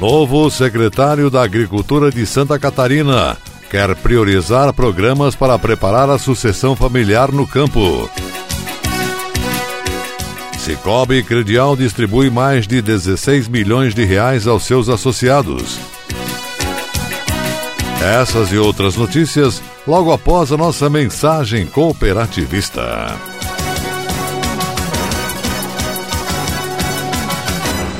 Novo secretário da Agricultura de Santa Catarina quer priorizar programas para preparar a sucessão familiar no campo. Cicobi Credial distribui mais de 16 milhões de reais aos seus associados. Essas e outras notícias logo após a nossa mensagem cooperativista.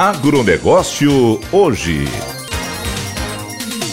Agronegócio hoje.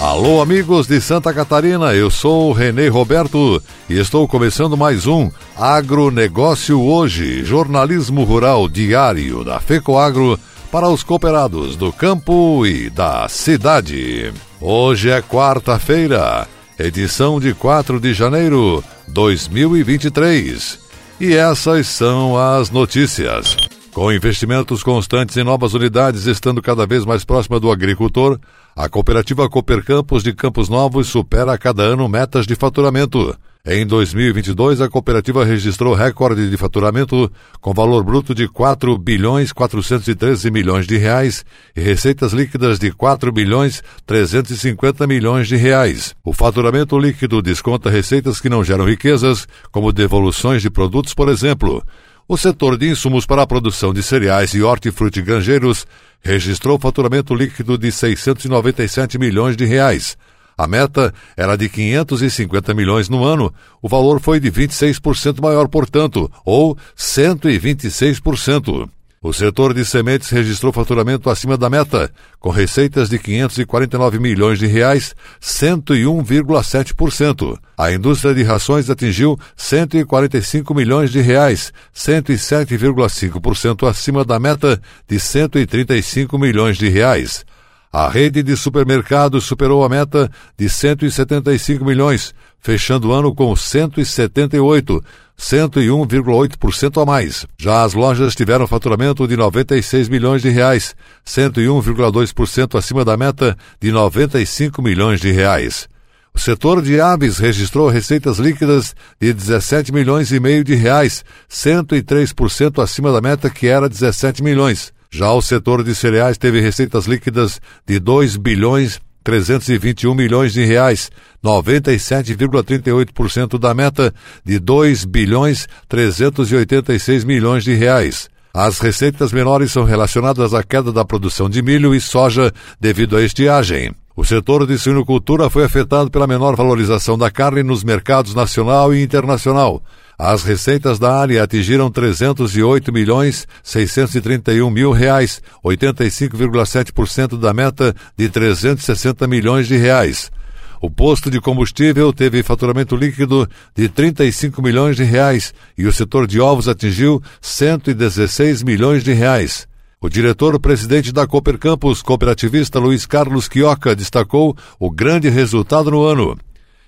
Alô, amigos de Santa Catarina, eu sou Renê Roberto e estou começando mais um Agronegócio Hoje, jornalismo rural diário da FECOAGRO para os cooperados do campo e da cidade. Hoje é quarta-feira, edição de 4 de janeiro 2023. E essas são as notícias. Com investimentos constantes em novas unidades, estando cada vez mais próxima do agricultor, a cooperativa Cooper Campos de Campos Novos supera a cada ano metas de faturamento. Em 2022, a cooperativa registrou recorde de faturamento com valor bruto de 4 bilhões 413 milhões de reais e receitas líquidas de 4 bilhões 350 milhões de reais. O faturamento líquido desconta receitas que não geram riquezas, como devoluções de produtos, por exemplo. O setor de insumos para a produção de cereais e hortifrutigranjeiros registrou faturamento líquido de 697 milhões de reais. A meta era de 550 milhões no ano. O valor foi de 26% maior, portanto, ou 126%. O setor de sementes registrou faturamento acima da meta, com receitas de 549 milhões de reais, 101,7%. A indústria de rações atingiu 145 milhões de reais, 107,5% acima da meta de 135 milhões de reais. A rede de supermercados superou a meta de 175 milhões, fechando o ano com 178, 101,8% a mais. Já as lojas tiveram faturamento de 96 milhões de reais, 101,2% acima da meta de 95 milhões de reais. O setor de aves registrou receitas líquidas de 17 milhões e meio de reais, 103% acima da meta que era 17 milhões. Já o setor de cereais teve receitas líquidas de 2 bilhões 321 milhões de reais, 97,38% da meta de 2 bilhões 386 milhões de reais. As receitas menores são relacionadas à queda da produção de milho e soja devido à estiagem. O setor de suinocultura foi afetado pela menor valorização da carne nos mercados nacional e internacional. As receitas da área atingiram 308 milhões 631 mil reais, 85,7% da meta de 360 milhões de reais. O posto de combustível teve faturamento líquido de 35 milhões de reais e o setor de ovos atingiu 116 milhões de reais. O diretor-presidente da Cooper Campus, cooperativista Luiz Carlos Quioca, destacou o grande resultado no ano.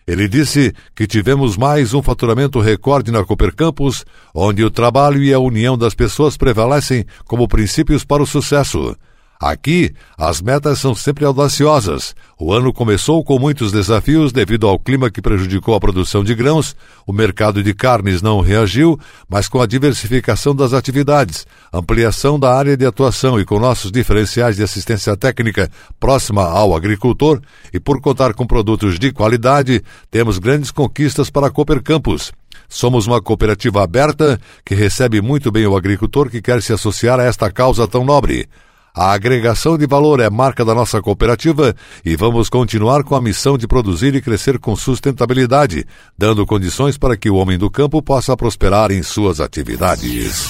Ele disse que tivemos mais um faturamento recorde na Cooper Campus, onde o trabalho e a união das pessoas prevalecem como princípios para o sucesso. Aqui, as metas são sempre audaciosas. O ano começou com muitos desafios devido ao clima que prejudicou a produção de grãos, o mercado de carnes não reagiu, mas com a diversificação das atividades, ampliação da área de atuação e com nossos diferenciais de assistência técnica próxima ao agricultor e por contar com produtos de qualidade, temos grandes conquistas para a Cooper Campus. Somos uma cooperativa aberta que recebe muito bem o agricultor que quer se associar a esta causa tão nobre. A agregação de valor é marca da nossa cooperativa e vamos continuar com a missão de produzir e crescer com sustentabilidade, dando condições para que o homem do campo possa prosperar em suas atividades.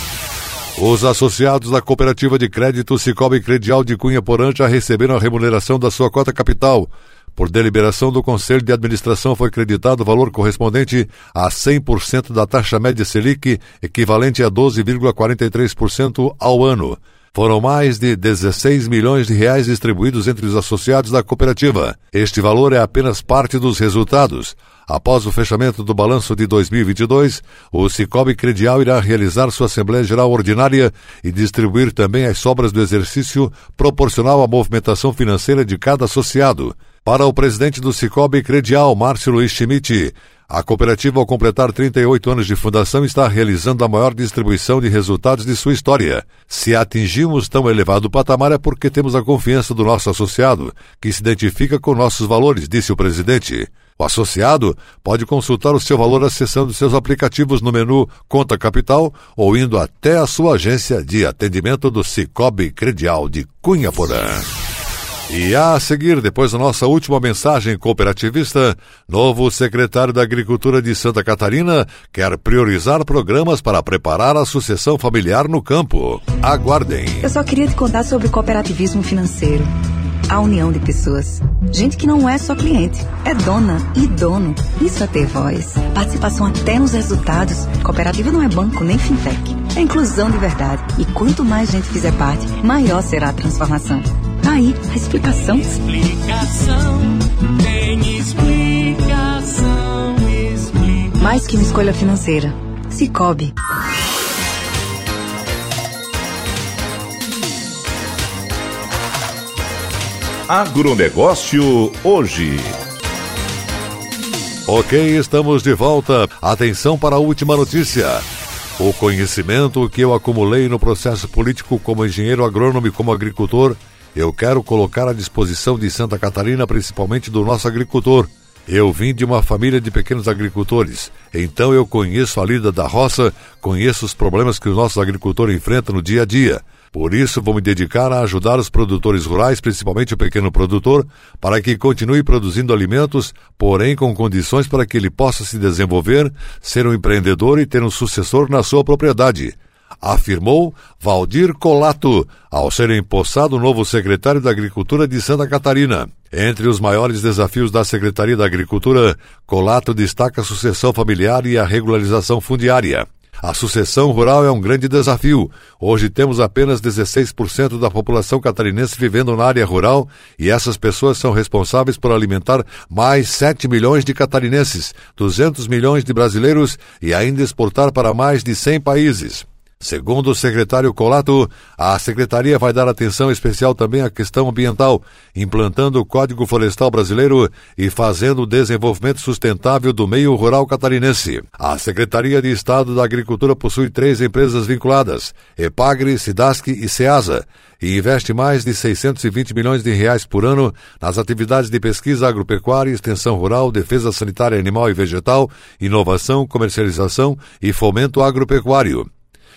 Os associados da Cooperativa de Crédito Cicobi Credial de Cunha Porã já receberam a remuneração da sua cota capital. Por deliberação do Conselho de Administração foi creditado o valor correspondente a 100% da taxa média Selic, equivalente a 12,43% ao ano. Foram mais de 16 milhões de reais distribuídos entre os associados da cooperativa. Este valor é apenas parte dos resultados. Após o fechamento do balanço de 2022, o Cicobi Credial irá realizar sua Assembleia Geral Ordinária e distribuir também as sobras do exercício proporcional à movimentação financeira de cada associado. Para o presidente do Cicobi Credial, Márcio Luiz Schmidt, a cooperativa, ao completar 38 anos de fundação, está realizando a maior distribuição de resultados de sua história. Se atingimos tão elevado patamar é porque temos a confiança do nosso associado, que se identifica com nossos valores, disse o presidente. O associado pode consultar o seu valor acessando seus aplicativos no menu Conta Capital ou indo até a sua agência de atendimento do Cicobi Credial de Cunha Porã. E a seguir, depois da nossa última mensagem cooperativista, novo secretário da Agricultura de Santa Catarina quer priorizar programas para preparar a sucessão familiar no campo. Aguardem. Eu só queria te contar sobre cooperativismo financeiro. A união de pessoas. Gente que não é só cliente, é dona e dono. Isso é ter voz. Participação até nos resultados. Cooperativa não é banco nem fintech. É inclusão de verdade. E quanto mais gente fizer parte, maior será a transformação. Tá aí a explicação. Explicação, tem explicação, explicação. Mais que uma escolha financeira. Cicobi. Agronegócio hoje. Ok, estamos de volta. Atenção para a última notícia. O conhecimento que eu acumulei no processo político como engenheiro agrônomo e como agricultor eu quero colocar à disposição de Santa Catarina, principalmente do nosso agricultor. Eu vim de uma família de pequenos agricultores, então eu conheço a lida da roça, conheço os problemas que o nosso agricultor enfrenta no dia a dia. Por isso, vou me dedicar a ajudar os produtores rurais, principalmente o pequeno produtor, para que continue produzindo alimentos, porém com condições para que ele possa se desenvolver, ser um empreendedor e ter um sucessor na sua propriedade afirmou Valdir Colato, ao ser empossado novo secretário da Agricultura de Santa Catarina. Entre os maiores desafios da Secretaria da Agricultura, Colato destaca a sucessão familiar e a regularização fundiária. A sucessão rural é um grande desafio. Hoje temos apenas 16% da população catarinense vivendo na área rural e essas pessoas são responsáveis por alimentar mais 7 milhões de catarinenses, 200 milhões de brasileiros e ainda exportar para mais de 100 países. Segundo o secretário Colato, a secretaria vai dar atenção especial também à questão ambiental, implantando o Código Florestal Brasileiro e fazendo o desenvolvimento sustentável do meio rural catarinense. A Secretaria de Estado da Agricultura possui três empresas vinculadas: Epagre, Sidasc e Ceasa, e investe mais de 620 milhões de reais por ano nas atividades de pesquisa agropecuária, extensão rural, defesa sanitária animal e vegetal, inovação, comercialização e fomento agropecuário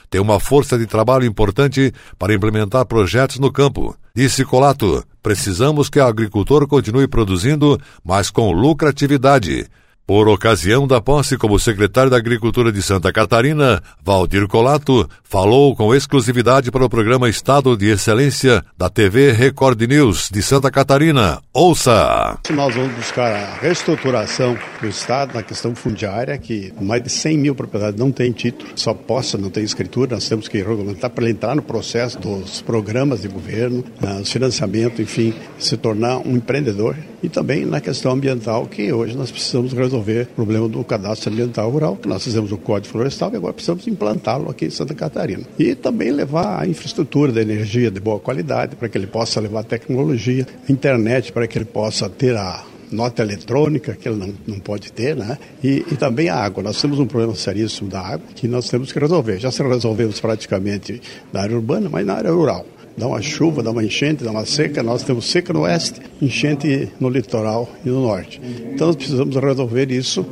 tem uma força de trabalho importante para implementar projetos no campo. Disse Colato: precisamos que o agricultor continue produzindo, mas com lucratividade. Por ocasião da posse como secretário da Agricultura de Santa Catarina, Valdir Colato falou com exclusividade para o programa Estado de Excelência da TV Record News de Santa Catarina. Ouça! Nós vamos buscar a reestruturação do Estado na questão fundiária, que mais de 100 mil propriedades não têm título, só possa, não tem escritura. Nós temos que regulamentar para entrar no processo dos programas de governo, nos financiamento, enfim, se tornar um empreendedor E também na questão ambiental, que hoje nós precisamos resolver o problema do cadastro ambiental rural, que nós fizemos o Código Florestal e agora precisamos implantá-lo aqui em Santa Catarina. E também levar a infraestrutura de energia de boa qualidade, para que ele possa levar tecnologia, internet, para que ele possa ter a nota eletrônica, que ele não, não pode ter, né? E, e, também a água. Nós temos um problema seríssimo da água que nós temos que resolver. Já se resolvemos praticamente na área urbana, mas na área rural. Dá uma chuva, dá uma enchente, dá uma seca. Nós temos seca no oeste, enchente no litoral e no norte. Então nós precisamos resolver isso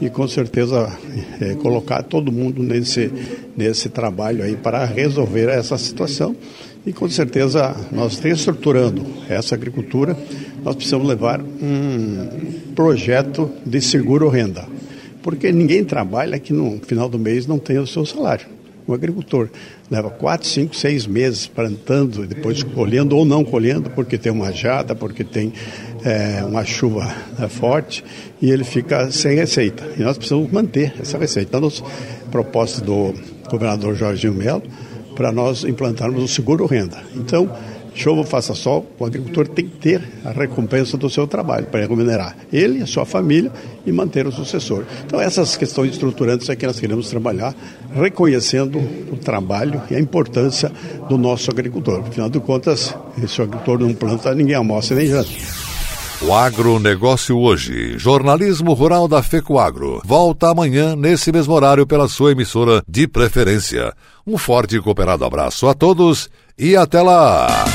e com certeza é, colocar todo mundo nesse, nesse trabalho aí para resolver essa situação. E com certeza nós reestruturando essa agricultura, nós precisamos levar um projeto de seguro renda. Porque ninguém trabalha que no final do mês não tenha o seu salário. O agricultor leva quatro, cinco, seis meses plantando, depois colhendo ou não colhendo, porque tem uma jada, porque tem é, uma chuva né, forte, e ele fica sem receita. E nós precisamos manter essa receita. Então, nos propostas do governador Jorginho Melo, para nós implantarmos o seguro renda. Então, chova, faça sol, o agricultor tem que ter a recompensa do seu trabalho para remunerar ele, a sua família e manter o sucessor. Então, essas questões estruturantes é que nós queremos trabalhar, reconhecendo o trabalho e a importância do nosso agricultor. Afinal de contas, se o agricultor não planta, ninguém almoça nem janta. O agronegócio hoje. Jornalismo rural da FECOAGro. Volta amanhã, nesse mesmo horário, pela sua emissora de preferência. Um forte e cooperado abraço a todos e até lá!